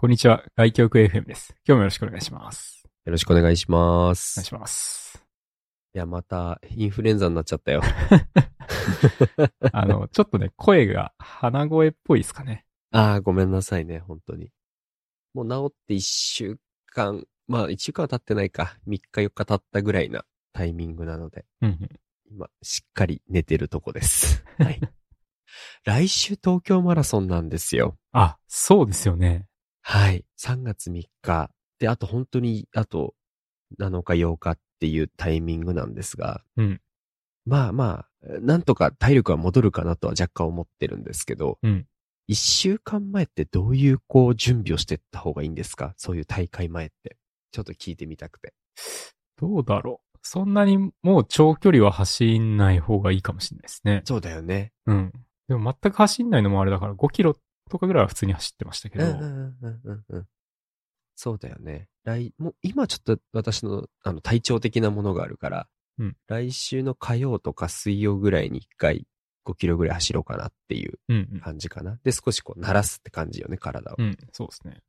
こんにちは、外教育 FM です。今日もよろしくお願いします。よろしくお願いします。お願いします。いや、また、インフルエンザになっちゃったよ。あの、ちょっとね、声が鼻声っぽいですかね。ああ、ごめんなさいね、本当に。もう治って一週間、まあ一週間は経ってないか、3日4日経ったぐらいなタイミングなので、うんうん。今、しっかり寝てるとこです。はい。来週東京マラソンなんですよ。あ、そうですよね。はい。3月3日。で、あと本当に、あと7日8日っていうタイミングなんですが、うん。まあまあ、なんとか体力は戻るかなとは若干思ってるんですけど、うん。一週間前ってどういうこう準備をしていった方がいいんですか？そういう大会前って。ちょっと聞いてみたくて。どうだろう。そんなにもう長距離は走んない方がいいかもしれないですね。そうだよね。うん。でも全く走んないのもあれだから5キロとかぐらいは普通に走ってましたけど。うんうんうんうんうん。そうだよね。来、もう今ちょっと私のあの体調的なものがあるから、うん来週の火曜とか水曜ぐらいに一回5キロぐらい走ろうかなっていううんうん。感じかな。で、少しこう慣らすって感じよね、体を。うん、そうですね。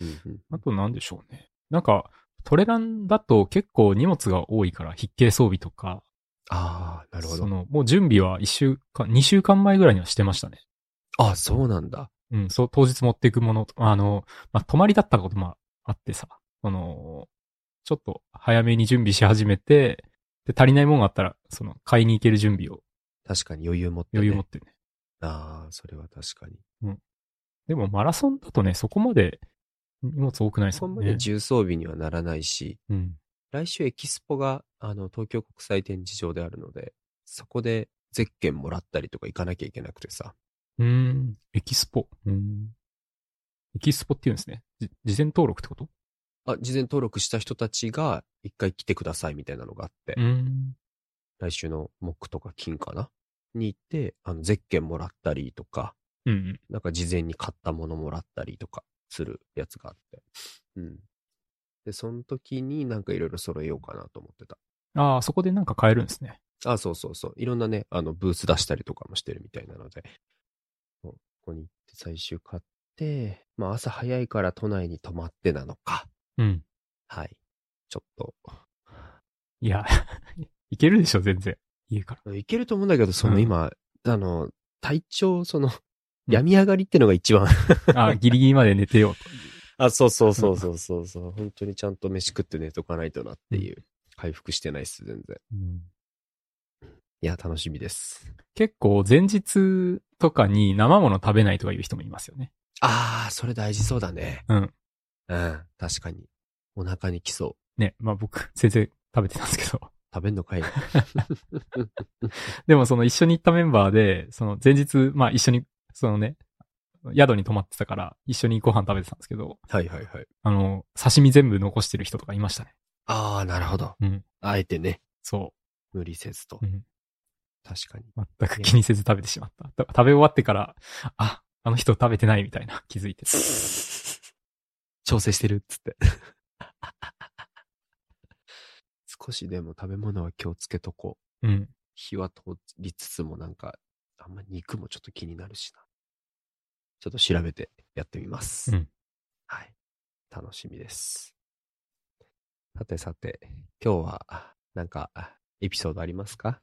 うんうんあとなんでしょうね。なんか、トレランだと結構荷物が多いから、筆形装備とか、ああ、なるほど。その、もう準備は一週間、二週間前ぐらいにはしてましたね。あそうなんだ。うん、そう、当日持っていくものと、あの、まあ、泊まりだったこともあってさ、その、ちょっと早めに準備し始めて、で、足りないものがあったら、その、買いに行ける準備を確かに余裕持って、ね。余裕持ってね。ああ、それは確かに。でも、マラソンだとね、そこまで荷物多くないですそんなにもんね。重装備にはならないし、うん。来週エキスポが、あの、東京国際展示場であるので、そこでゼッケンもらったりとか行かなきゃいけなくてさ。うーん、エキスポ。うーん。エキスポって言うんですね。じ事前登録ってこと？あ、事前登録した人たちが一回来てくださいみたいなのがあって、うーん。来週の木とか金かな？に行って、あの、ゼッケンもらったりとか、うんうん。なんか事前に買ったものもらったりとかするやつがあって。うん。で、その時になんかいろいろ揃えようかなと思ってた。ああ、そこでなんか買えるんですね。あ、そうそうそう。いろんなね、あの、ブース出したりとかもしてるみたいなので、ここに行って最終買って、まあ朝早いから都内に泊まってなのか。うん。はい。ちょっと、いや、いけるでしょ、全然。家から。いけると思うんだけど、そのうん今、あの、体調、その、うん病み上がりってのが一番。あ あ、ギリギリまで寝てよう。あ、そうそうそうそうそうそう。本当にちゃんと飯食って寝とかないとなっていう。回復してないっす、全然。うんいや、楽しみです。結構前日とかに生もの食べないとかいう人もいますよね。ああ、それ大事そうだね。うん。うん、確かに。お腹に来そう。ね、まあ僕、全然食べてたんですけど。食べんのかい でもその一緒に行ったメンバーで、その前日、まあ一緒に、そのね、宿に泊まってたから一緒にご飯食べてたんですけど、はいはいはい。あの、刺身全部残してる人とかいましたね。ああ、なるほど。うん。あえてね、そ無理せずとう。う。ん。確かに。全く気にせず食べてしまった。た食べ終わってから、あ、あの人食べてないみたいな 気づいて。調整してるっつって。少しでも食べ物は気をつけとこう。うん。火は通りつつもなんか、あんま肉もちょっと気になるしな。ちょっと調べてやってみます。うんはい。楽しみです。さてさて、今日は、なんか、エピソードありますか？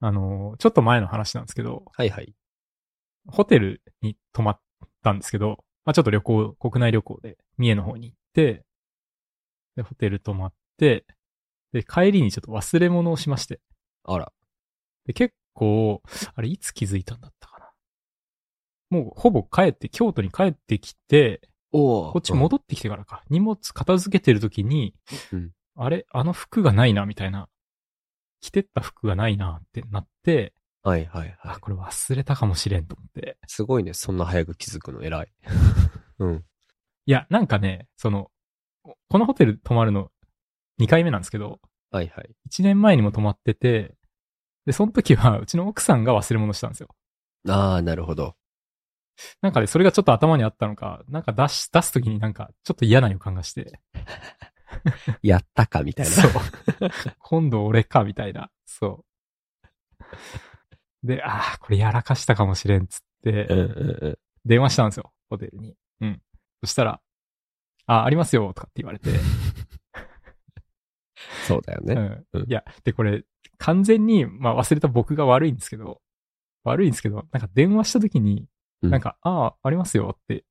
あの、ちょっと前の話なんですけど、はいはい。ホテルに泊まったんですけど、まあちょっと旅行、国内旅行で三重の方に行って、で、ホテル泊まって、で、帰りにちょっと忘れ物をしまして。あら。で、結構、あれいつ気づいたんだったかな。もうほぼ帰って、京都に帰ってきて、おこっち戻ってきてからか、荷物片付けてる時に、うんあれあの服がないな、みたいな。着てった服がないな、ってなって、はいはいはあ、い。これ忘れたかもしれんと思って。すごいね、そんな早く気づくの偉い。うん。いや、なんかね、その、このホテル泊まるの2回目なんですけど、はいはい。1年前にも泊まってて、で、その時はうちの奥さんが忘れ物したんですよ。ああ、なるほど。なんかね、それがちょっと頭にあったのか、なんか出し、出す時になんかちょっと嫌な予感がして、やったかみたいな。そう。今度俺か、みたいな。そう。で、ああ、これやらかしたかもしれんっつって、うんうんうん。電話したんですよ、ホテルに。うん。そしたら、あ、ありますよ、とかって言われて。そうだよね。うん。うんいや、で、これ、完全に、まあ忘れた僕が悪いんですけど、悪いんですけど、なんか電話した時に、うんなんか、ああ、ありますよって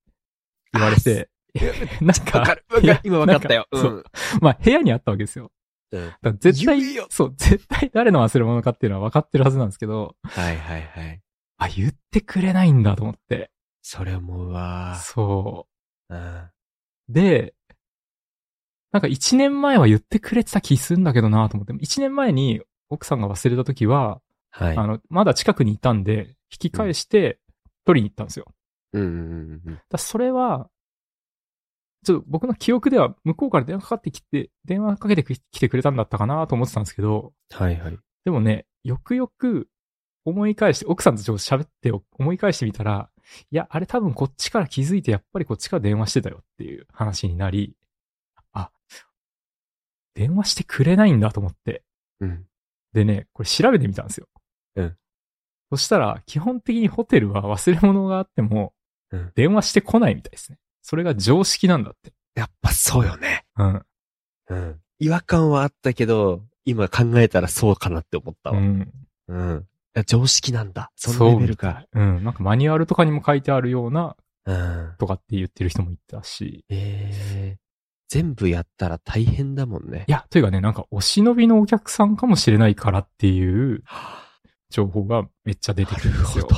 言われて、なんか、わかる。わかる。今わかったよ。なんまあ部屋にあったわけですよ。うん。絶対そう、絶対誰の忘れ物かっていうのは分かってるはずなんですけど、はいはいはい。あ、言ってくれないんだと思って。それ思うわ。そうん。う。で、なんか一年前は言ってくれてた気するんだけどなと思って、一年前に奥さんが忘れた時は、はい。あの、まだ近くにいたんで、引き返して取りに行ったんですよ。うんうんうんうん。だそれは、ちょっと僕の記憶では向こうから電話かかってきて、電話かけてきてくれたんだったかなと思ってたんですけど、はいはい。でもね、よくよく思い返して、奥さんとちょっと喋って思い返してみたら、いや、あれ多分こっちから気づいて、やっぱりこっちから電話してたよっていう話になり、あ、電話してくれないんだと思って。うん。でね、これ調べてみたんですよ。うん。そしたら、基本的にホテルは忘れ物があってもうん、電話してこないみたいですね。それが常識なんだって。やっぱそうよね。うん。うん。違和感はあったけど、今考えたらそうかなって思ったわ。うん。うん。いや常識なんだ。そのレベルか。そうん。なんかマニュアルとかにも書いてあるような、うん。とかって言ってる人もいたし。ええ全部やったら大変だもんね。いや、というかね、なんかお忍びのお客さんかもしれないからっていう情報がめっちゃ出てくるんですよ。ど。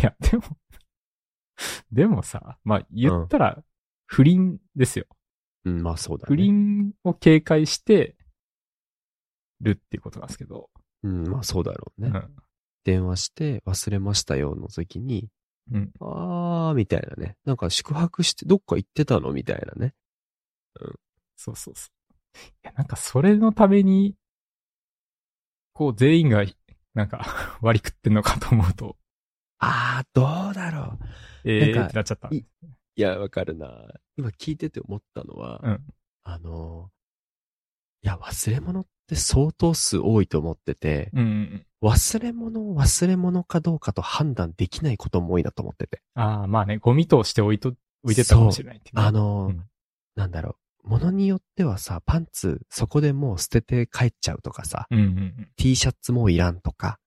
いや、でも、でもさ、まあ言ったら不倫ですよ。うん、まあそうだね。不倫を警戒してるっていうことなんですけど。うん、まあそうだろうね。うん。電話して忘れましたよの時に、うん。あーみたいなね。なんか宿泊してどっか行ってたのみたいなね。そうそうそう。いや、なんかそれのために、こう全員が、なんか割り食ってんのかと思うと、あー、どうだろう。えーなんかってなっちゃった。いいや、わかるな。今聞いてて思ったのは、うん。あの、いや、忘れ物って相当数多いと思ってて、うん。忘れ物を忘れ物かどうかと判断できないことも多いなと思ってて。ああ、まあね、ゴミとして置いと、置いてたかもしれないねあの、うんなんだろう。物によってはさ、パンツそこでもう捨てて帰っちゃうとかさ、うんうんうん。T シャツもういらんとか、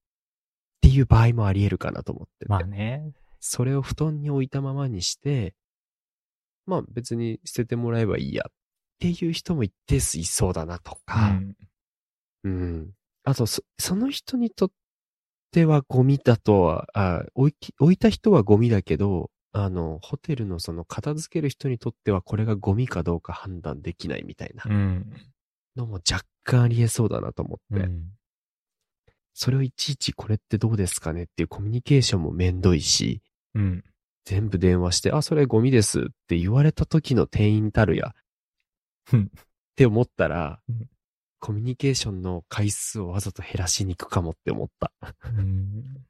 っていう場合もあり得るかなと思ってて。まあね。それを布団に置いたままにして、まあ別に捨ててもらえばいいやっていう人も一定数いそうだなとうか、ん。うん。あとそ、その人にとってはゴミだとは、あ置いき置いた人はゴミだけど、あの、ホテルのその片付ける人にとってはこれがゴミかどうか判断できないみたいなうん。のも若干ありえそうだなと思って、うん。それをいちいちこれってどうですかねっていうコミュニケーションもめんどいし、うん。全部電話して、あ、それゴミですって言われた時の店員たるや。うんって思ったら、うんコミュニケーションの回数をわざと減らしに行くかもって思った。うん。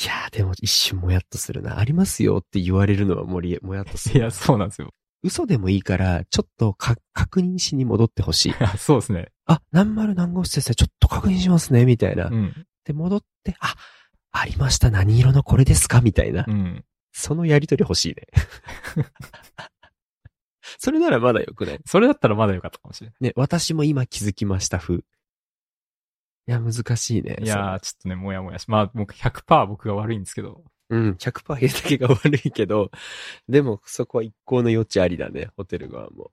いやー、でも一瞬もやっとするな。ありますよって言われるのはもり、もやっとする。いや、そうなんですよ。嘘でもいいから、ちょっとか確認しに戻ってほしい そうですね。あ、何丸何号室ですね。ちょっと確認しますね。みたいな。うん。で、戻って、あ、ありました。何色のこれですか？みたいな。うん。そのやりとり欲しいね。それならまだよくない？それだったらまだよかったかもしれね、私も今気づきました、風。いや、難しいね。ない。いやー、ちょっとね、もやもやし、まあ、僕100%僕が悪いんですけど、そううん、100%平だけが悪いけど、でもそこは一向の余地ありだね、ホテル側も。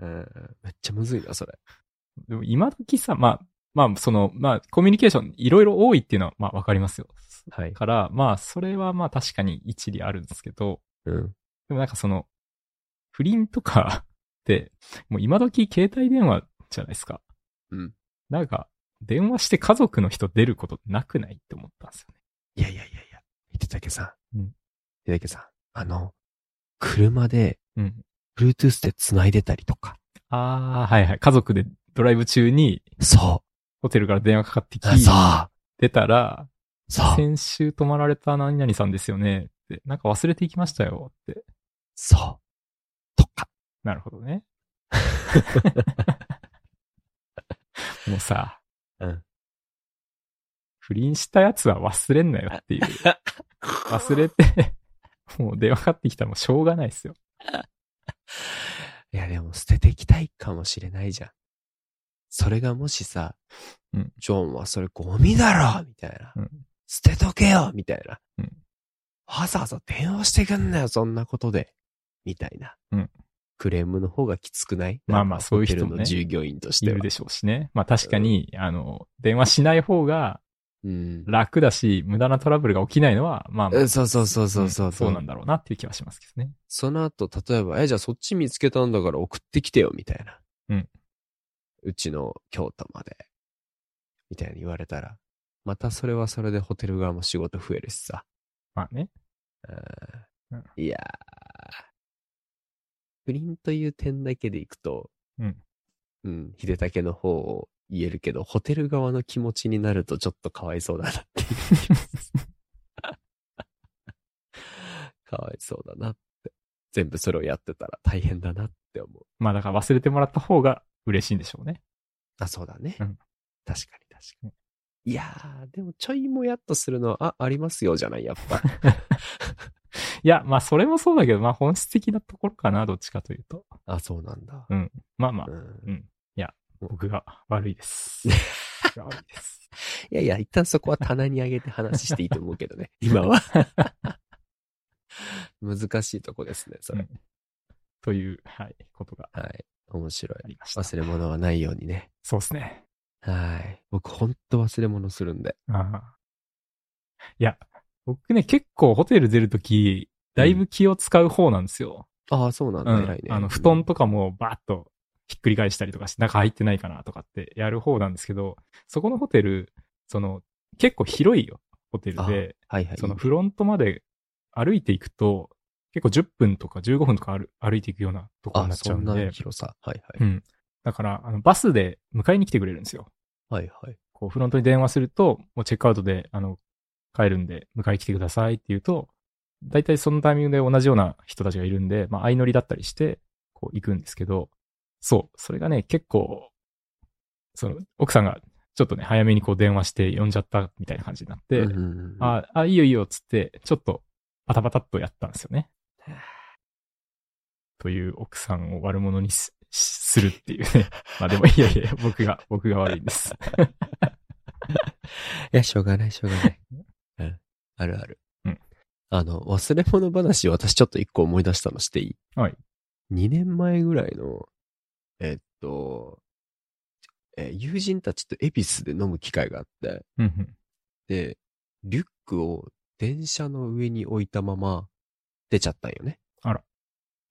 うん、めっちゃむずいな、それ。でも今時さ、まあ、まあ、その、まあ、コミュニケーションいろいろ多いっていうのは、まあ、わかりますよ。はい。から、まあ、それはまあ確かに一理あるんですけど、うん。でもなんかその、不倫とか って、もう今時携帯電話じゃないですか。うん。なんか、電話して家族の人出ることなくないって思ったんですよね。いやいやいやいや、秀武さん。うん秀武さん。あの、車で、うん。Bluetooth で繋いでたりとか。ああ、はいはい。家族でドライブ中にそホテルから電話かかってきう。、そう。出たら、そう。先週泊まられた何々さんですよねって、なんか忘れていきましたよって。そう。とか。なるほどね。もうさ、うん。不倫したやつは忘れんなよっていう。忘れて、もう電話かかってきたらもうしょうがないですよ。いや、でも捨てていきたいかもしれないじゃん。それがもしさ、うんジョンはそれゴミだろみたいな。うん捨てとけよみたいな。うんわざわざ電話してくんなよ、そんなことで。みたいな。うんクレームの方がきつくない？まあまあそういう人もね従業員としては。いるでしょうしね。まあ確かに、あの、電話しない方がうん。楽だし、無駄なトラブルが起きないのは、まあまあ、えそうそうそうそうそう。んそうなんだろうなっていう気はしますけどね。その後、例えば、え、じゃあそっち見つけたんだから送ってきてよ、みたいな。うん。うちの京都まで。みたいに言われたら、またそれはそれでホテル側も仕事増えるしさ。まあね。うんうんいやー。不倫という点だけでいくと、うん。うん、秀武の方を言えるけど、ホテル側の気持ちになるとちょっとかわいそうだなって かわいそうだなって。全部それをやってたら大変だなって思う。まあだから忘れてもらった方が嬉しいんでしょうね。あ、そうだね。うん確かに確かに。いやー、でもちょいもやっとするのは、あ、ありますよじゃない、やっぱ。いや、まあそれもそうだけど、まあ本質的なところかな、どっちかというと。あ、そうなんだ。うん。まあまあ、うんうん。僕が悪いです。悪いです。いやいや、一旦そこは棚に上げて話していいと思うけどね、今は。難しいとこですね、それ。うんという、はい、ことがはい。面白い。忘れ物はないようにね。そうですね。はい。僕ほんと忘れ物するんで。ああ。いや、僕ね、結構ホテル出るとき、だいぶ気を使う方なんですよ。ああ、そうなんだ、うん。偉いね。あの、布団とかもバーッとひっくり返したりとかして、中入ってないかなとかってやる方なんですけど、そこのホテル、その、結構広いよ、ホテルで、はいはい。そのフロントまで歩いていくと、結構10分とか15分とか歩歩いていくようなところにあ、なっちゃうんんで、広さ。はいはい。うん。だから、あの、バスで迎えに来てくれるんですよ。はいはい。こう、フロントに電話すると、もうチェックアウトで、あの、帰るんで、迎え来てくださいって言うと、大体そのタイミングで同じような人たちがいるんで、まあ、相乗りだったりして、こう、行くんですけど、そう、それがね、結構、その、奥さんが、ちょっとね、早めにこう電話して呼んじゃったみたいな感じになって、うんうんうんあ、あ、いいよいいよ、つって、ちょっと、パタパタっとやったんですよね。という奥さんを悪者にすするっていうね。まあでも、いやいや、僕が、僕が悪いんです。いや、しょうがない、しょうがない。うん。あるある。うん。あの、忘れ物話、私ちょっと一個思い出したのしていい？はい。2年前ぐらいの、えっと、えー友人たちと恵比寿で飲む機会があって。で、リュックを電車の上に置いたまま出ちゃったんよね。あら。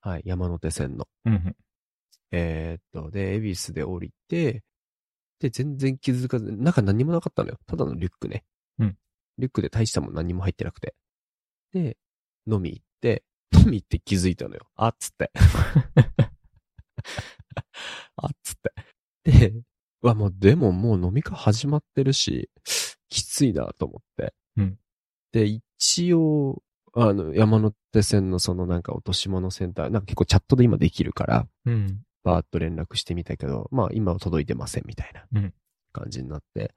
はい、山手線の。えーっと、で、恵比寿で降りて、で、全然気づかず、中何もなかったのよ。ただのリュックね。うん。リュックで大したもん何も入ってなくて。で、飲み行って、飲み行って気づいたのよ。あっつって。あっつって。で、うわ、もう、でももう飲み会始まってるし、きついなと思って。うん。で、一応、あの、山手線のそのなんか落とし物センター、なんか結構チャットで今できるから、うん。バーッと連絡してみたけど、まあ今は届いてませんみたいなうん感じになって、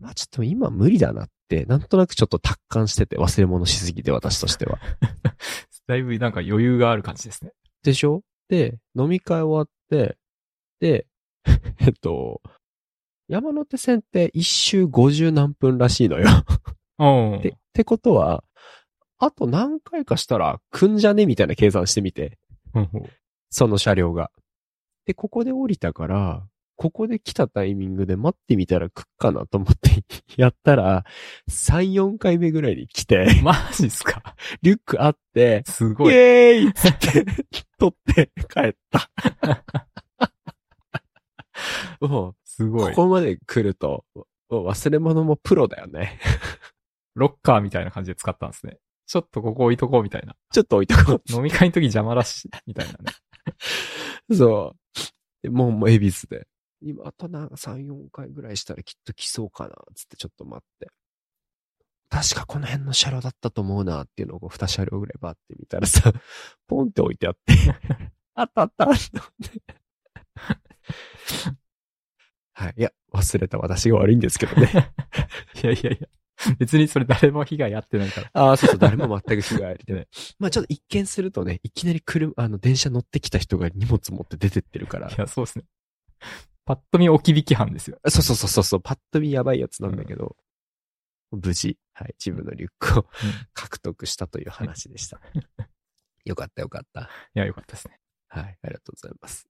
まあちょっと今無理だなって、なんとなくちょっと達観してて忘れ物しすぎて私としては。だいぶなんか余裕がある感じですね。でしょ？で、飲み会終わって、で、えっと、山手線って一周50何分らしいのよ。おで、ってことは、あと何回かしたら来んじゃねみたいな計算してみて。その車両が。で、ここで降りたから、ここで来たタイミングで待ってみたら来っかなと思って やったら、3、4回目ぐらいに来て、マジっすか？リュックあって、イすごい。エーイって、取って帰った。もう、すごい。ここまで来ると、もう忘れ物もプロだよね。ロッカーみたいな感じで使ったんですね。ちょっとここ置いとこうみたいな。ちょっと置いとこ飲み会の時邪魔だし、みたいなね。う。そう。でもう、もう、恵比寿で。今、あとなんか3、4回ぐらいしたらきっと来そうかな、つってちょっと待って。確かこの辺の車両だったと思うなっていうのをこう2車両ぐらいバーって見たらさ、ポンって置いてあって、あったあったと思って。はい。いや、忘れた私が悪いんですけどね。いやいやいや。別にそれ誰も被害あってないから。ああ、そうそう、誰も全く被害ありてないね。まあちょっと一見するとね、いきなり車、あの、電車乗ってきた人が荷物持って出てってるからい。や、そうですね。パッと見置き引き犯ですよ。そうそうそうそう、パッと見やばいやつなんだけど、無事、はい、自分のリュックを獲得したという話でした。よかったよかった。いや、よかったですね。はい、ありがとうございます。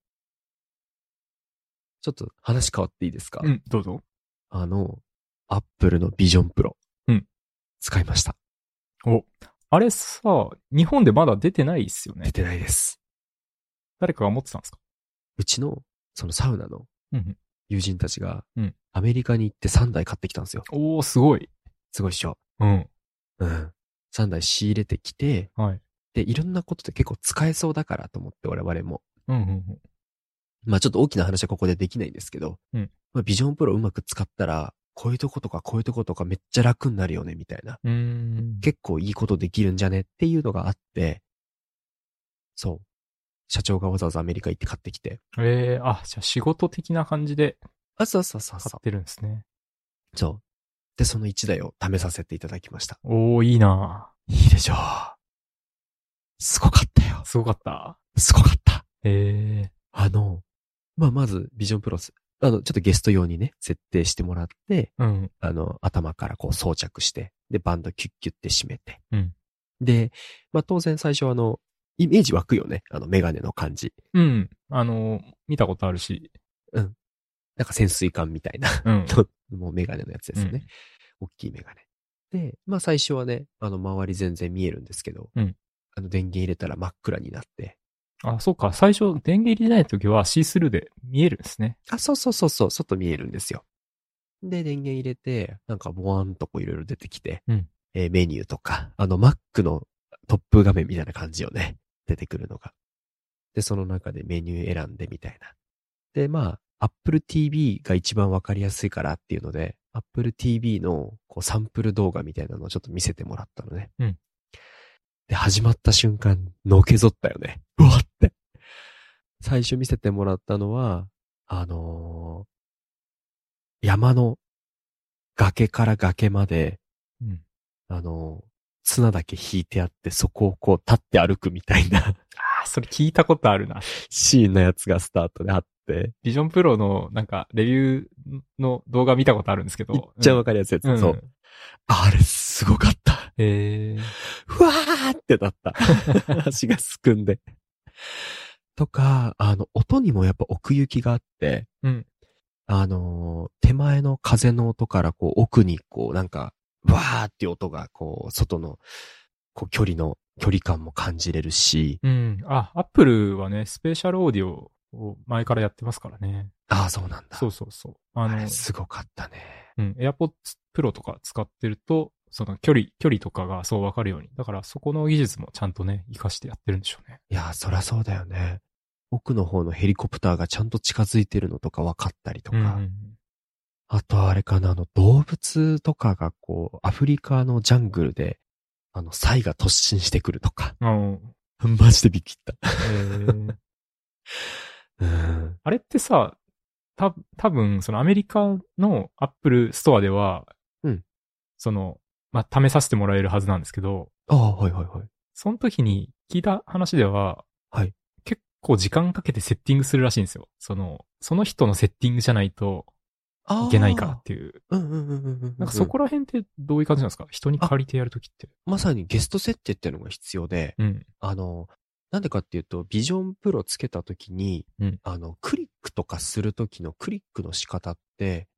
ちょっと話変わっていいですか、うん、どうぞ。あの、アップルのビジョンプロ。うん。使いました。お、あれさ、日本でまだ出てないっすよね。出てないです。誰かが持ってたんですか？うちの、そのサウナのうん。友人たちがうん、アメリカに行って3台買ってきたんですよ。おー、すごい。すごいっしょ。うん。うん。3台仕入れてきて、はい。で、いろんなことで結構使えそうだからと思って我々も。うん、うん、まあちょっと大きな話はここでできないんですけど、うんまあ、ビジョンプロうまく使ったら、こういうとことかこういうとことかめっちゃ楽になるよね、みたいな。結構いいことできるんじゃねっていうのがあって、そう。社長がわざわざアメリカ行って買ってきて。えー、あ、じゃあ仕事的な感じであ、そうそうそうそ買ってるんですね。う。そう。で、その1台を試させていただきました。おー、いいないいでしょう。すごかったよ。すごかった。すごかった。えあの、まあ、まず、ビジョンプロス、あの、ちょっとゲスト用にね、設定してもらって、ー、うん。あの、頭からこう装着して、で、バンドキュッキュって締めて。うんで、まあ、当然最初あの、イメージ湧くよね。あの、メガネの感じ。うん。あの、見たことあるし。なんか潜水艦みたいな、うん。もうメガネのやつですよね。大きいメガネ。で、まあ最初はね、あの、周り全然見えるんですけど、うんあの、電源入れたら真っ暗になって、あ、そうか。最初、電源入れないときはシースルーで見えるんですね。あ、そうそうそうそう、外見えるんですよ。で、電源入れて、なんかボワンとこういろいろ出てきて、うんえーメニューとか、あの Mac のトップ画面みたいな感じよね。出てくるのが。で、その中でメニュー選んでみたいな。で、まあ、Apple TV が一番わかりやすいからっていうので、Apple TV のこうサンプル動画みたいなのをちょっと見せてもらったのね。うんで、始まった瞬間、のけぞったよね。うわって。最初見せてもらったのは、あのー山の崖から崖まで、うん。あのー綱だけ引いてあって、そこをこう立って歩くみたいなあ、それ聞いたことあるな。シーンのやつがスタートであって、ビジョンプロのなんかレビューの動画見たことあるんですけど。いっちゃわかりやすいやつ。うん。そう。あれ、すごかった。えー、ふわーってなった。足がすくんで。とか、あの、音にもやっぱ奥行きがあって、うん。あのー手前の風の音からこう奥にこうなんか、わーって音がこう、外の、こう距離の、距離感も感じれるし、うん。あ、アップルはね、スペシャルオーディオを前からやってますからね。ああ、そうなんだ。そうそうそう。あのあれ、すごかったね。うん、AirPods Pro とか使ってると、その距離、距離とかがそうわかるように。だからそこの技術もちゃんとね、活かしてやってるんでしょうね。いやー、そりゃそうだよね。奥の方のヘリコプターがちゃんと近づいてるのとか分かったりとか。うん。あとあれかな、あの、動物とかがこう、アフリカのジャングルで、あの、サイが突進してくるとか。マジでびっくりった。えー うん。あれってさ、た、多分そのアメリカのアップルストアでは、うん。その、まあ、試させてもらえるはずなんですけど、ああ、はいはいはい。その時に聞いた話では、はい。結構時間かけてセッティングするらしいんですよ。その、その人のセッティングじゃないとああ。いけないからっていう。うんうんうんうんうん。なんかそこら辺ってどういう感じなんですか？人に借りてやるときって。まさにゲスト設定っていうのが必要で、うん。あの、なんでかっていうと、ビジョンプロつけたときに、うんあの、クリックとかするときのクリックの仕方って、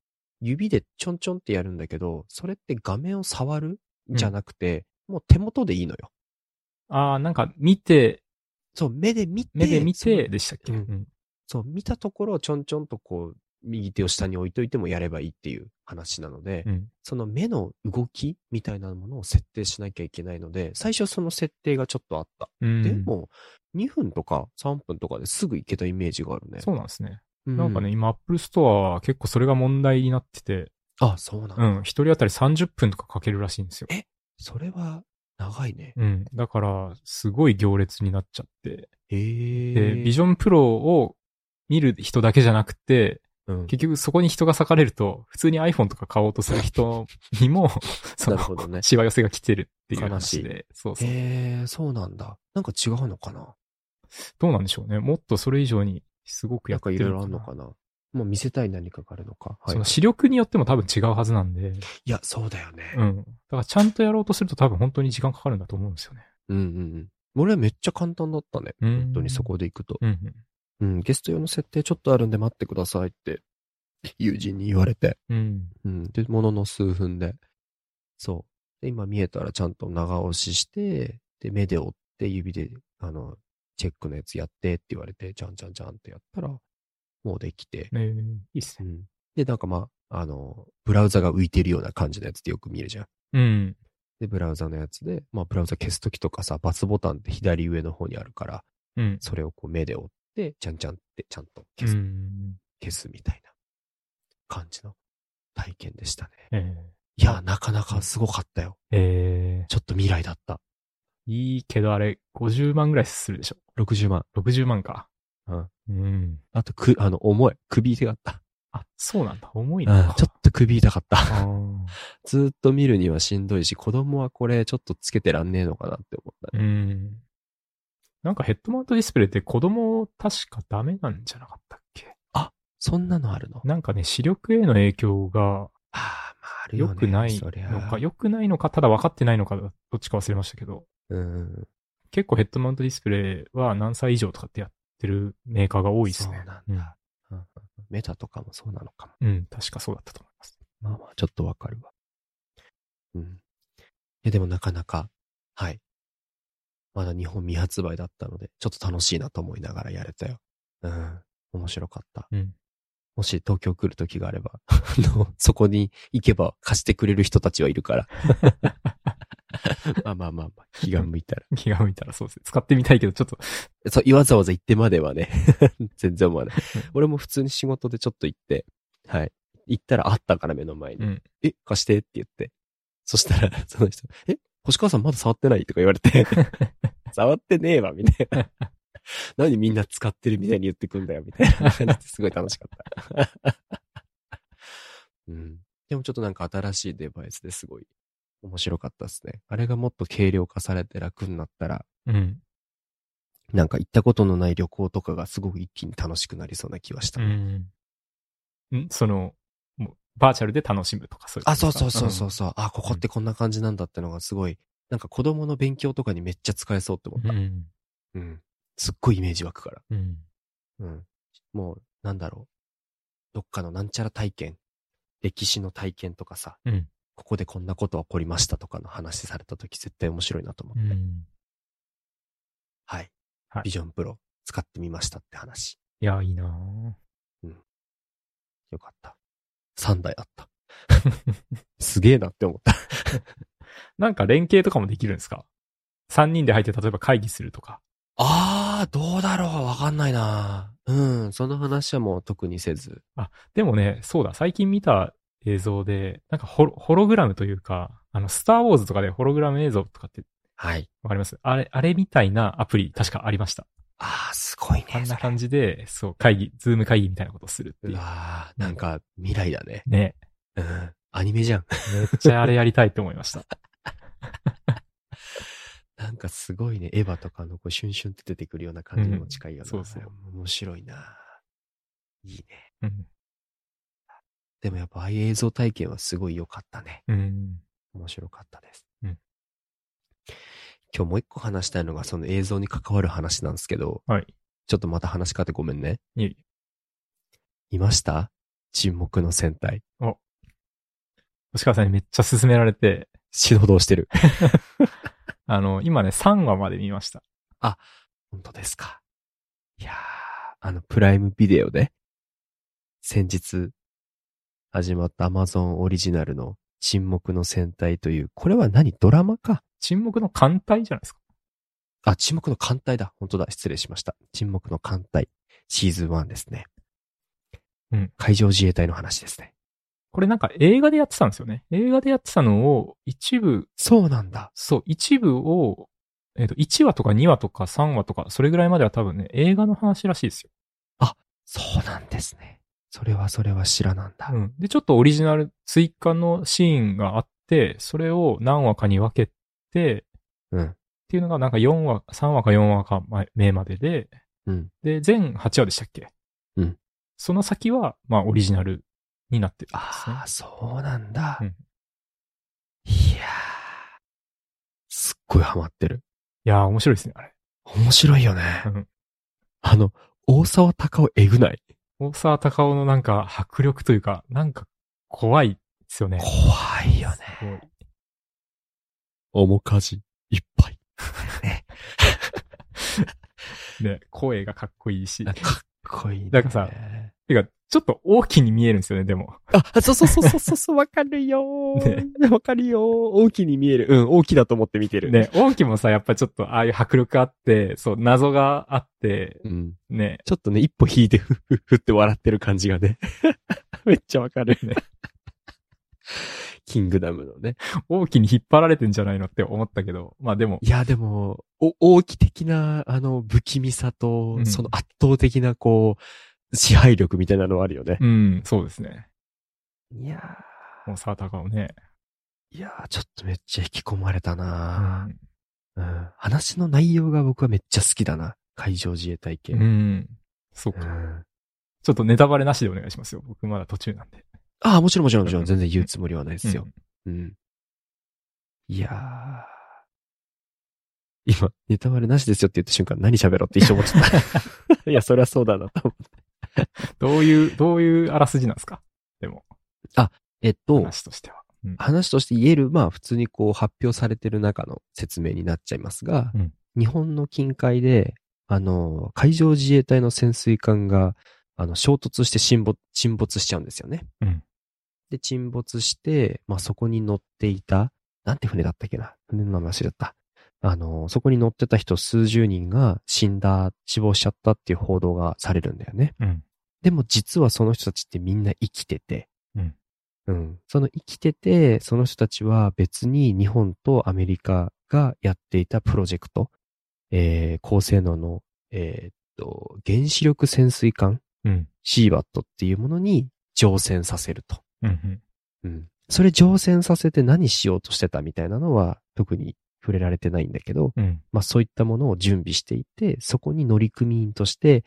指でちょんちょんってやるんだけど、それって画面を触る？じゃなくて、もう手元でいいのよ。ああ、なんか見て、そう、目で見て、目で見てでしたっけ、うんうんそう、見たところをちょんちょんとこう、右手を下に置いといてもやればいいっていう話なので、うん。その目の動きみたいなものを設定しなきゃいけないので、最初その設定がちょっとあった。うん。でも、2分とか3分とかですぐ行けたイメージがあるね。そうなんですね。うなんかね、、今、アップルストアは結構それが問題になってて、あ、そうなんだ。うん、一人当たり30分とかかけるらしいんですよ。えそれは長いね。うん。だから、すごい行列になっちゃって。へえ。で、ビジョンプロを見る人だけじゃなくて、うん。結局そこに人が割かれると、普通に iPhone とか買おうとする人にも、そのなるほどね、しわ寄せが来てるっていう話で、そうそう。へえ、そうなんだ。なんか違うのかな？どうなんでしょうね。もっとそれ以上にすごくやってるなんかいろいろあるのかなもう見せたい何かがあるのか。はいその。視力によっても多分違うはずなんで、いや、そうだよね。うん。だからちゃんとやろうとすると多分本当に時間かかるんだと思うんですよね。うんうんうん。俺はめっちゃ簡単だったね。うん本当にそこで行くと。うんうん。うん、ゲスト用の設定ちょっとあるんで待ってくださいって、友人に言われて。うん。うん。で、ものの数分で。そう。で、今見えたらちゃんと長押しして、で、目で追って指で、あの、チェックのやつやってって言われて、じゃんじゃんじゃんってやったら、もうできて。ねいいっすね。うん。で、なんかまあ、あの、ブラウザが浮いてるような感じのやつってよく見るじゃん。うん。で、ブラウザのやつで、まあ、ブラウザ消すときとかさ、バツボタンって左上の方にあるから、うん。それをこう目で追って、ちゃんちゃんってちゃんとう消す、ん。消すみたいな感じの体験でしたね。えいや、なかなかすごかったよ。ー、えちょっと未来だった。ー、いいけどあれ、50万ぐらいするでしょ？60万。60万か。うん。うん。あと、く、あの、重い。首痛かった。あ、そうなんだ。重いうんな。。ちょっと首痛かった。あー ずーっと見るにはしんどいし、子供はこれちょっとつけてらんねえのかなって思ったね。うん。なんかヘッドマウントディスプレイって子供確かダメなんじゃなかったっけ？そんなのあるの？なんかね、視力への影響がああ、まああるよね。良くないそりゃのか、良くないのか、ただ分かってないのか、どっちか忘れましたけど、うん。結構ヘッドマウントディスプレイは何歳以上とかってやってるメーカーが多いですね。そうなんだ。うんうんメタとかもそうなのかも。うん。うん、確かそうだったと思います。まあまあ、ちょっとわかるわ。うん。いや、でもなかなか、はい。まだ日本未発売だったので、ちょっと楽しいなと思いながらやれたよ。うん。面白かった。うん。もし東京来る時があれば、あの、そこに行けば貸してくれる人たちはいるから。まあまあまあまあ、気が向いたら。気が向いたらそうですね。使ってみたいけど、ちょっと、そう、わざわざ行ってまではね、全然思わない。俺も普通に仕事でちょっと行って、はい。行ったらあったから目の前に。うんえ、貸してって言って。そしたら、その人、え、星川さんまだ触ってない？とか言われて、触ってねえわ、みたいな。何みんな使ってるみたいに言ってくんだよ、みたいな感じですごい楽しかった。うん。でもちょっとなんか新しいデバイスですごい面白かったですね。あれがもっと軽量化されて楽になったら、うん。なんか行ったことのない旅行とかがすごく一気に楽しくなりそうな気はした。うん。んその、バーチャルで楽しむとかそういうあ、そうそうそうそうそう、あ、ここってこんな感じなんだってのがすごい、なんか子供の勉強とかにめっちゃ使えそうって思った。うん。うん。すっごいイメージ湧くから。うん。うん。もう、なんだろう。どっかのなんちゃら体験。歴史の体験とかさ。うん。ここでこんなこと起こりましたとかの話された時絶対面白いなと思って。うん。はい。はいビジョンプロ使ってみましたって話。いや、いいなぁよかった。3台あった。すげえなって思った。なんか連携とかもできるんですか ?3 人で入って例えば会議するとか。あー、どうだろうわかんないなうん、その話はもう特にせず。でもね、そうだ、最近見た映像で、なんかホロホログラムというか、あの、スターウォーズとかでホログラム映像とかってはい。わかります？あれ、あれみたいなアプリ確かありました。あー、すごいね。あんな感じで、そう、会議、ズーム会議みたいなことをするっていうう。わー、なんか未来だね。ね。うん。アニメじゃん。めっちゃあれやりたいって思いました。なんかすごいね、エヴァとかのこうシュンシュンって出てくるような感じにも近いよな。うんそうそう面白いな。いいね。うん。でもやっぱああいう映像体験はすごい良かったね。うん。面白かったです。うん今日もう一個話したいのがその映像に関わる話なんですけど、はい。ちょっとまた話し方ごめんね。いい。いました？沈黙の戦隊。星川さんにめっちゃ勧められて、死の動してる。あの、今ね、3話まで見ました。本当ですか。いやー、あの、プライムビデオで、先日、始まった Amazon オリジナルの沈黙の戦隊という、これは何？ドラマか？沈黙の艦隊じゃないですか。あ、沈黙の艦隊だ。本当だ。失礼しました。沈黙の艦隊。シーズン1ですね。うん。海上自衛隊の話ですね。これなんか映画でやってたんですよね。映画でやってたのを、一部、そうなんだ。そう、一部を、えっ、と、1話とか2話とか3話とか、それぐらいまでは多分ね、映画の話らしいですよ。そうなんですね。それはそれは知らなんだ。うん。で、ちょっとオリジナル追加のシーンがあって、それを何話かに分けて、うん。っていうのがなんか4話、3話か4話か目までで、うん。で、全8話でしたっけ？うん。その先は、まあ、オリジナルになってるんですねああ、。そうなんだ。うんいやー。すっごいハマってる。いやー、面白いですね、あれ。面白いよね。うんあの、大沢たかおえぐない？大沢たかおのなんか迫力というか、なんか怖いですよね。怖いよね。面かじいっぱい。ね、声がかっこいいし。かっこいい、ね。なんかさてか、ちょっと大きに見えるんですよね、でも。あ、そうそうそうそうそうそう、わかるよー。わかるよー。大きに見える。うん、大きだと思って見てる。。ね、大きもさ、やっぱちょっとああいう迫力あって、そう、謎があって、うん。ね、ちょっとね、一歩引いて、ふっふっふって笑ってる感じがね。めっちゃわかる。ね。キングダムのね。大きに引っ張られてんじゃないのって思ったけど、まあでも、いや、でも、お、大き的な、あの、不気味さと、うんその圧倒的な、こう、支配力みたいなのはあるよね。うん、そうですね。いや大沢たかおね。ー、いやー、ちょっとめっちゃ引き込まれたうな、ん。うん、話の内容が僕はめっちゃ好きだな。海上自衛隊系。うん。そうか。うんちょっとネタバレなしでお願いしますよ。僕まだ途中なんで。ああ、もちろんもちろんもちろ。うんん全然言うつもりはないですよう。んうん。いやー。今、ネタバレなしですよって言った瞬間何喋ろうって一生思っちゃった。いや、そりゃそうだなと思って。どういう、どういうあらすじなんですか？でも、えっと、話としては。うん。話として言える、まあ普通にこう発表されてる中の説明になっちゃいますが、うん日本の近海で、あの、海上自衛隊の潜水艦が、あの、衝突して沈没、沈没しちゃうんですよね。うんで、沈没して、まあそこに乗っていた、なんて船だったっけな？船の名前忘れちゃった。あの、そこに乗ってた人数十人が死んだ、死亡しちゃったっていう報道がされるんだよね。うん。でも実はその人たちってみんな生きてて、うん。うん。その生きてて、その人たちは別に日本とアメリカがやっていたプロジェクト、えー、高性能の、えーっと、原子力潜水艦、うん。シーバットっていうものに乗船させると。うん。うん。それ乗船させて何しようとしてたみたいなのは特に触れられてないんだけど、うん。まあそういったものを準備していて、そこに乗組員として、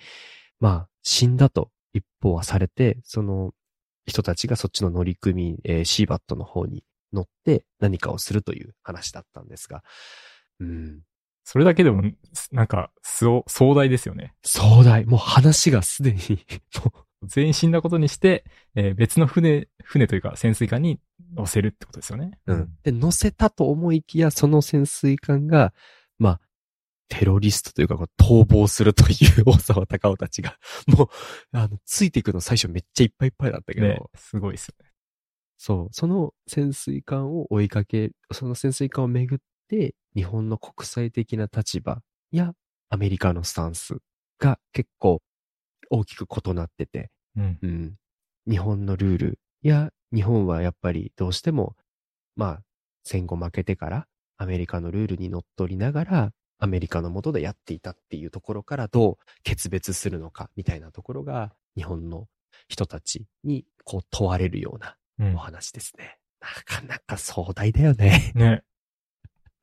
まあ死んだと一報はされて、その人たちがそっちの乗組員、えーシーバットの方に乗って何かをするという話だったんですが、うん。それだけでも、なんか、壮大ですよね。壮大。もう話がすでに、もう全員死んだことにして、えー別の船、船というか潜水艦に乗せるってことですよね。うん。で、乗せたと思いきや、その潜水艦が、まあ、テロリストというか、こう逃亡するという大沢たかおたちが、もう、あの、ついていくの最初めっちゃいっぱいいっぱいだったけど、ね、すごいですよね。そう、その潜水艦を追いかけ、その潜水艦をめぐって、日本の国際的な立場やアメリカのスタンスが結構大きく異なってて、うん。うん。日本のルールや、日本はやっぱりどうしても、まあ、戦後負けてからアメリカのルールにのっとりながら、アメリカの下でやっていたっていうところからどう決別するのかみたいなところが日本の人たちにこう問われるようなうんお。話ですね。なかなか壮大だよね。ね。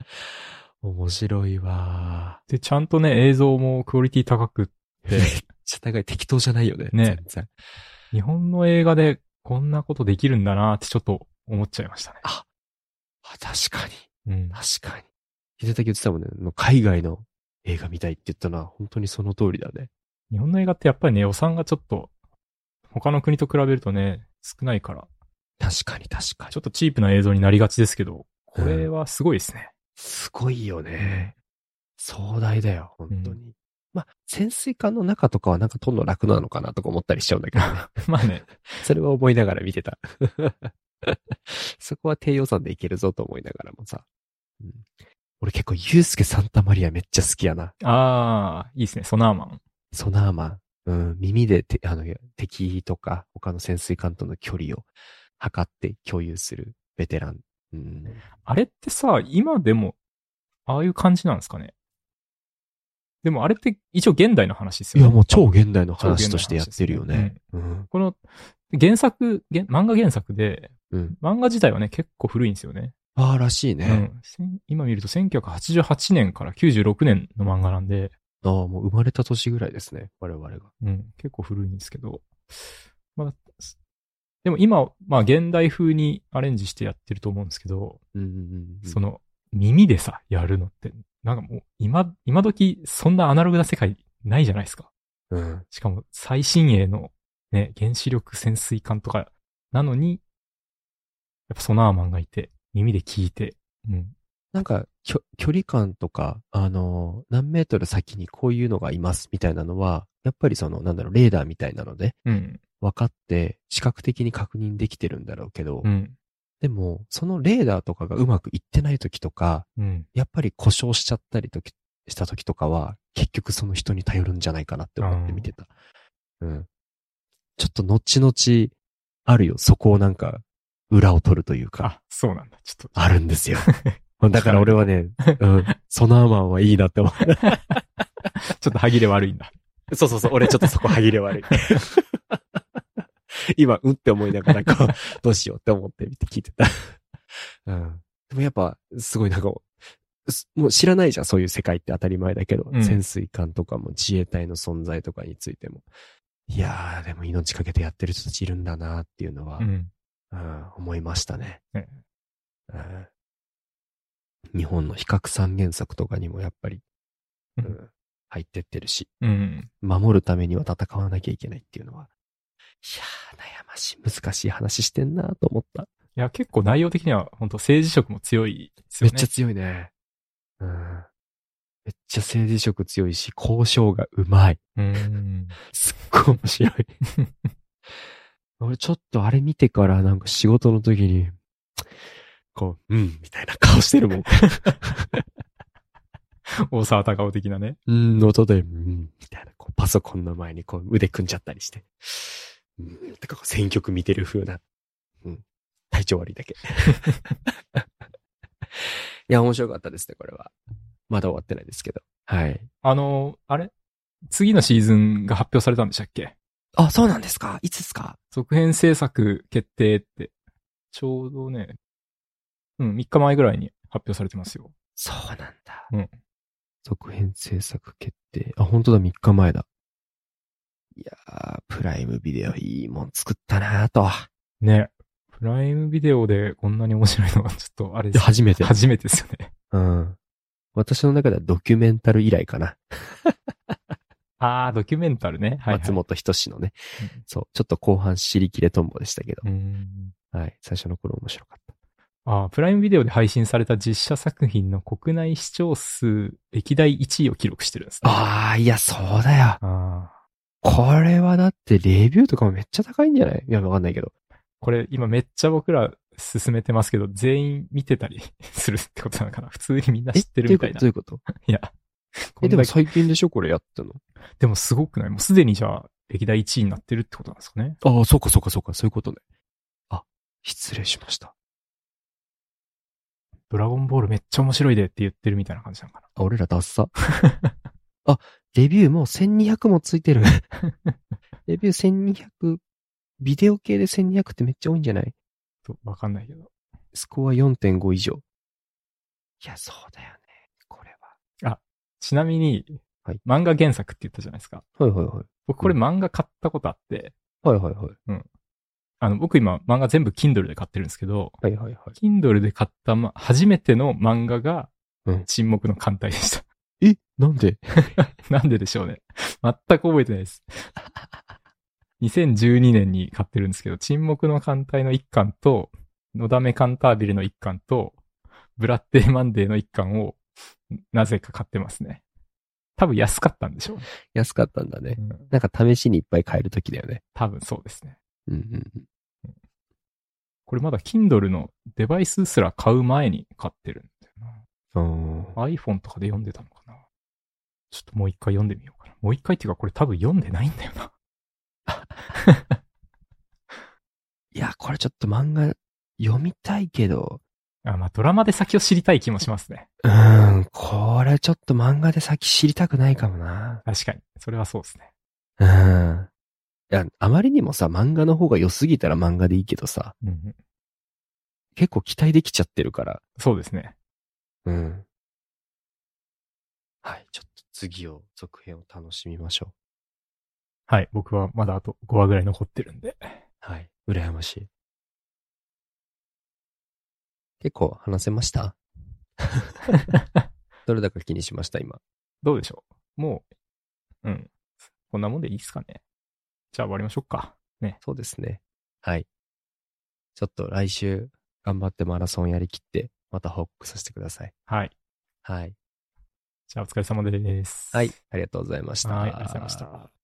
面白いわ。で、ちゃんとね、映像もクオリティ高くって、め っちゃ高い。適当じゃないよね。ね。日本の映画でこんなことできるんだなってちょっと思っちゃいましたね。あ、確かに。うん。確かに。秀武言ってたもんね。海外の映画見たいって言ったのは本当にその通りだね。日本の映画ってやっぱりね、予算がちょっと、他の国と比べるとね、少ないから、確かに確かにちょ。っとチープな映像になりがちですけど、これはすごいですね。すごいよね。壮大だよ、本当に。まあ、潜水艦の中とかはなんか撮るの楽なのかなとか思ったりしちゃうんだけどね。まあね、それは思いながら見てた。そこは低予算でいけるぞと思いながらもさ。うん、俺結構ユースケ・サンタマリアめっちゃ好きやな。ああ、いいですね、ソナーマン。ソナーマン。うん、耳でてあの敵とか他の潜水艦との距離を測って共有するベテラン。うん、あれってさ、今でも、ああいう感じなんですかね？でもあれって一応現代の話ですよね。いや、もう超現代の話としてやってるよね。うん。この原作、原漫画原作で、うん。漫画自体はね、結構古いんですよね。ああ、らしいうね。ん。せん今見ると1988年から96年の漫画なんで、ああ、もう生まれた年ぐらいですね。我々が。うん、結構古いんですけど、まあ、すでも今、まあ現代風にアレンジしてやってると思うんですけど、うんうんうん。その耳でさ、やるのって、なんかもう今、今時そんなアナログな世界ないじゃないですか。うん。しかも最新鋭のね、原子力潜水艦とかなのに、やっぱソナーマンがいて、耳で聞いて、うん。なんか、距離感とか、あの、何メートル先にこういうのがいますみたいなのは、やっぱりその、なんだろう、レーダーみたいなので、うん。分かって、視覚的に確認できてるんだろうけど、うん。でも、そのレーダーとかがうまくいってない時とか、うん。やっぱり故障しちゃったりときした時とかは、結局その人に頼るんじゃないかなって思って見てた。うん。ちょっと後々、あるよ、そこをなんか、裏を取るというか、あ、そうなんだ。ちょっと。あるんですよ。だから俺はね、うん、ソナーマンはいいなって思う。ちょっと歯切れ悪いんだ。そうそうそう、俺ちょっとそこ歯切れ悪い。今、うんって思いながら、こう、どうしようって思って見て聞いてた。うん。でもやっぱ、すごいなんか、すもう知らないじゃん、そういう世界って当たり前だけど、うん潜水艦とかも自衛隊の存在とかについても。いやー、でも命かけてやってる人たちいるんだなっていうのは、うん。うん、思いましたね。ねうん日本の比較三原則とかにもやっぱり、ううんん、入ってってるし、うん。守るためには戦わなきゃいけないっていうのは、いやー、悩ましい、難しい話してんなと思った。いや、結構内容的には本当政治色も強いですよね。めっちゃ強いね。うん。めっちゃ政治色強いし、交渉がうまい。うん。すっごい面白い。俺ちょっとあれ見てからなんか仕事の時に、こう、うん、みたいな顔してるもん。大沢たかお的なね。うん、の音で、うん、みたいな、こう、パソコンの前にこう腕組んじゃったりして。うん、てか選曲見てる風な。うん。体調悪いだけ。いや、面白かったですね、これは。まだ終わってないですけど。はい。あの、あれ？次のシーズンが発表されたんでしたっけ？あ、そうなんですかいつですか？続編制作決定って、ちょうどね、うん、3日前ぐらいに発表されてますよ。そうなんだ。うん。続編制作決定。あ、本当だ、3日前だ。いやー、プライムビデオいいもん作ったなーと。ね。プライムビデオでこんなに面白いのはちょっとあれです。初めて。初めてですよね。うん。私の中ではドキュメンタル以来かな。あー、ドキュメンタルね。はい、はい。松本人志のね。うんそう。ちょっと後半尻切れトンボでしたけど。うん。はい。最初の頃面白かった。あープライムビデオで配信された実写作品の国内視聴数歴代1位を記録してるんですね。ああ、いや、そうだよ。あーこれはだってレビューとかもめっちゃ高いんじゃない？いや、わかんないけど。これ今めっちゃ僕ら進めてますけど、全員見てたり するってことなのかな？普通にみんな知ってるみたいな。どういうこと？いや。と？え、でも最近でしょ？これやったの？でもすごくない？もうすでにじゃあ歴代1位になってるってことなんですかね？ああ、そうかそうかそうか、そういうことね。あ、失礼しました。ドラゴンボールめっちゃ面白いでって言ってるみたいな感じなのかなあ、俺らダッサ。あ、レビューもう1200もついてる。レビュー1200、ビデオ系で1200ってめっちゃ多いんじゃない？と、わかんないけど。スコア4.5以上。いや、そうだよね。これちなみに、はい漫画原作って言ったじゃないですか。は。はいはいはい。僕これ漫画買ったことあって、はいはいはい。あの、僕今漫画全部 Kindle で買ってるんですけど、はいはいはい。Kindle で買った、ま、初めての漫画がうん、沈黙の艦隊でした。えなんで？なんででしょうね。全く覚えてないです。2012年に買ってるんですけど、沈黙の艦隊の一巻と、のだめカンタービルの一巻と、ブラッデーマンデーの一巻を、なぜか買ってますね。多分安かったんでしょうね。安かったんだね。うんなんか試しにいっぱい買えるときだよね。多分そうですね。うんうんうん。これまだ Kindle のデバイスすら買う前に買ってるんだよな。iPhone とかで読んでたのかな。ちょっともう一回読んでみようかな。もう一回っていうかこれ多分読んでないんだよな。いや、これちょっと漫画読みたいけど、あ、まあドラマで先を知りたい気もしますね。うーん、これちょっと漫画で先知りたくないかもな。確かに。それはそうですね。うん。いや、あまりにもさ、漫画の方が良すぎたら漫画でいいけどさ、うんうん。結構期待できちゃってるから。そうですね。うん。はい、ちょっと次を、続編を楽しみましょはい。僕はまだあと5話ぐらい残ってるんで。う。はい、羨ましい。結構話せました？どれだか気にしました、今？どうでしょう？もう、うん。こんなもんでいいですかね。じゃあ終わりましょうか。ね。そうですね。はい。ちょっと来週、頑張ってマラソンやりきって、また報告させてください。はい。はい。じゃあお疲れ様です。はい。ありがとうございました。はい。ありがとうございました。